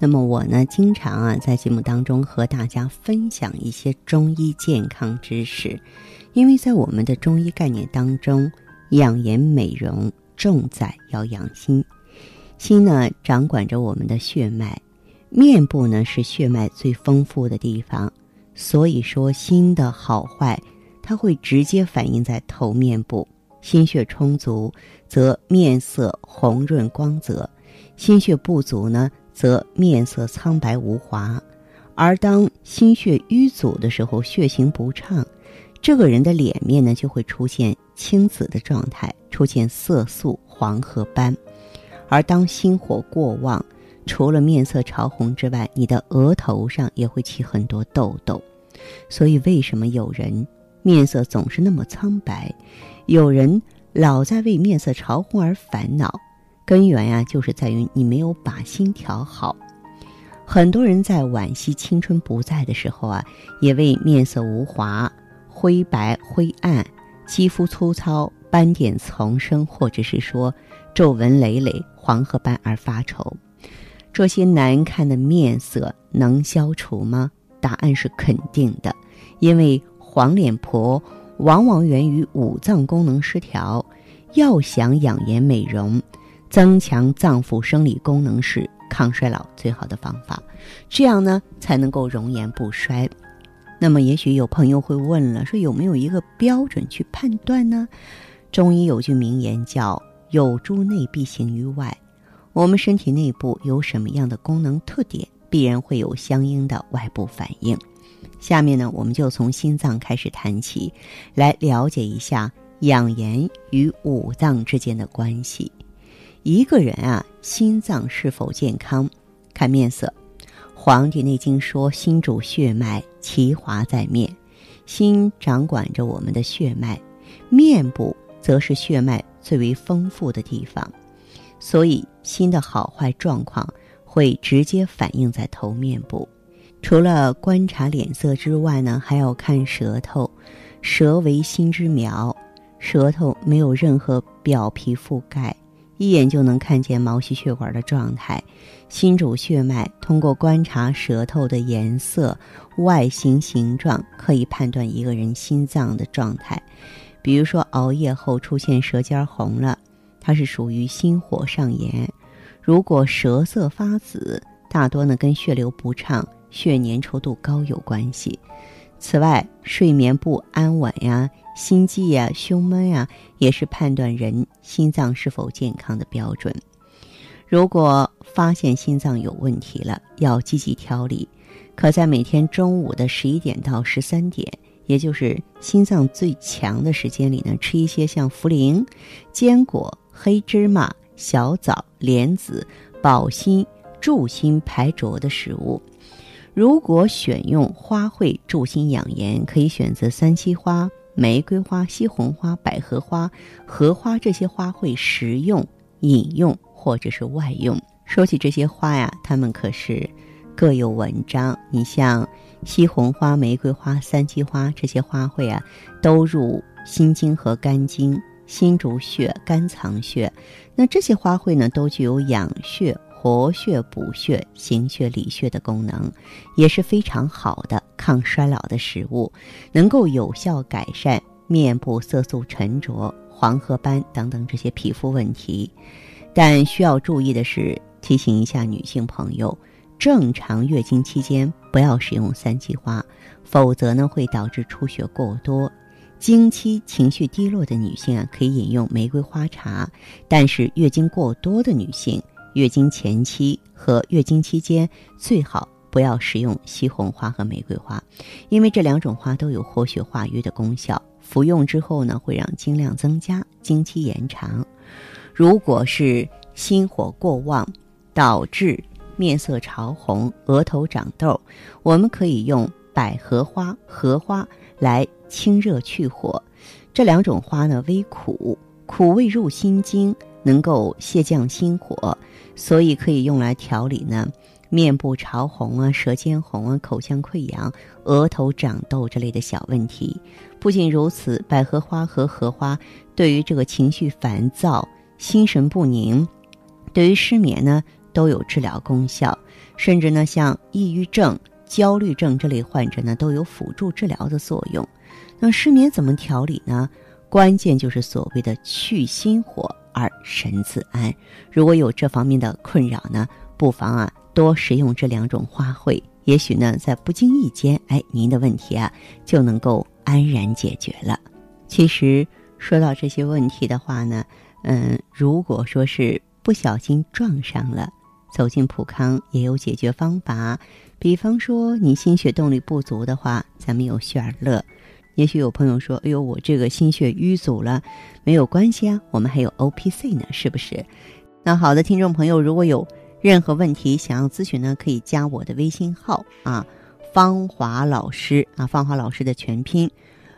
那么我呢，经常啊在节目当中和大家分享一些中医健康知识，因为在我们的中医概念当中，养颜美容重在要养心，心呢掌管着我们的血脉，面部呢是血脉最丰富的地方，所以说心的好坏，它会直接反映在头面部，心血充足则面色红润光泽，心血不足呢。则面色苍白无华，而当心血瘀阻的时候，血行不畅，这个人的脸面呢就会出现青紫的状态，出现色素黄褐斑。而当心火过旺，除了面色潮红之外，你的额头上也会起很多痘痘。所以，为什么有人面色总是那么苍白，有人老在为面色潮红而烦恼？根源呀，就是在于你没有把心调好。很多人在惋惜青春不在的时候啊，也为面色无华、灰白灰暗、肌肤粗糙、斑点丛生，或者是说皱纹累累、黄褐斑而发愁。这些难看的面色能消除吗？答案是肯定的，因为黄脸婆往往源于五脏功能失调。要想养颜美容。增强脏腑生理功能是抗衰老最好的方法，这样呢才能够容颜不衰。那么，也许有朋友会问了，说有没有一个标准去判断呢？中医有句名言叫“有诸内必行于外”，我们身体内部有什么样的功能特点，必然会有相应的外部反应。下面呢，我们就从心脏开始谈起，来了解一下养颜与五脏之间的关系。一个人啊，心脏是否健康，看面色。《黄帝内经》说：“心主血脉，其华在面。”心掌管着我们的血脉，面部则是血脉最为丰富的地方。所以，心的好坏状况会直接反映在头面部。除了观察脸色之外呢，还要看舌头。舌为心之苗，舌头没有任何表皮覆盖。一眼就能看见毛细血管的状态，心主血脉，通过观察舌头的颜色、外形形状，可以判断一个人心脏的状态。比如说，熬夜后出现舌尖红了，它是属于心火上炎；如果舌色发紫，大多呢跟血流不畅、血粘稠度高有关系。此外，睡眠不安稳呀。心悸呀、胸闷呀，也是判断人心脏是否健康的标准。如果发现心脏有问题了，要积极调理，可在每天中午的十一点到十三点，也就是心脏最强的时间里呢，吃一些像茯苓、坚果、黑芝麻、小枣、莲子，保心助心排浊的食物。如果选用花卉助心养颜，可以选择三七花。玫瑰花、西红花、百合花、荷花这些花卉食用、饮用或者是外用。说起这些花呀，它们可是各有文章。你像西红花、玫瑰花、三七花这些花卉啊，都入心经和肝经。心主血，肝藏血。那这些花卉呢，都具有养血。活血、补血、行血、理血的功能，也是非常好的抗衰老的食物，能够有效改善面部色素沉着、黄褐斑等等这些皮肤问题。但需要注意的是，提醒一下女性朋友，正常月经期间不要使用三七花，否则呢会导致出血过多。经期情绪低落的女性啊，可以饮用玫瑰花茶，但是月经过多的女性。月经前期和月经期间最好不要食用西红花和玫瑰花，因为这两种花都有活血化瘀的功效。服用之后呢，会让经量增加，经期延长。如果是心火过旺，导致面色潮红、额头长痘，我们可以用百合花、荷花来清热去火。这两种花呢微苦，苦味入心经，能够泻降心火，所以可以用来调理呢面部潮红啊、舌尖红啊、口腔溃疡、额头长痘之类的小问题。不仅如此，百合花和荷花对于这个情绪烦躁、心神不宁，对于失眠呢都有治疗功效，甚至呢像抑郁症、焦虑症这类患者呢都有辅助治疗的作用。那失眠怎么调理呢？关键就是所谓的去心火而神自安。如果有这方面的困扰呢，不妨啊多食用这两种花卉，也许呢在不经意间，哎，您的问题啊就能够安然解决了。其实说到这些问题的话呢，嗯，如果说是不小心撞上了，走进普康也有解决方法。比方说你心血动力不足的话，咱们有血尔乐。也许有朋友说：“哎呦，我这个心血瘀阻了，没有关系啊，我们还有 O P C 呢，是不是？”那好的，听众朋友，如果有任何问题想要咨询呢，可以加我的微信号啊，芳华老师啊，芳华老师的全拼，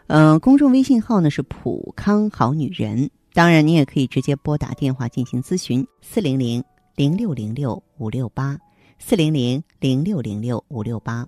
嗯，公众微信号呢是普康好女人。当然，你也可以直接拨打电话进行咨询，四零零零六零六五六八，四零零零六零六五六八。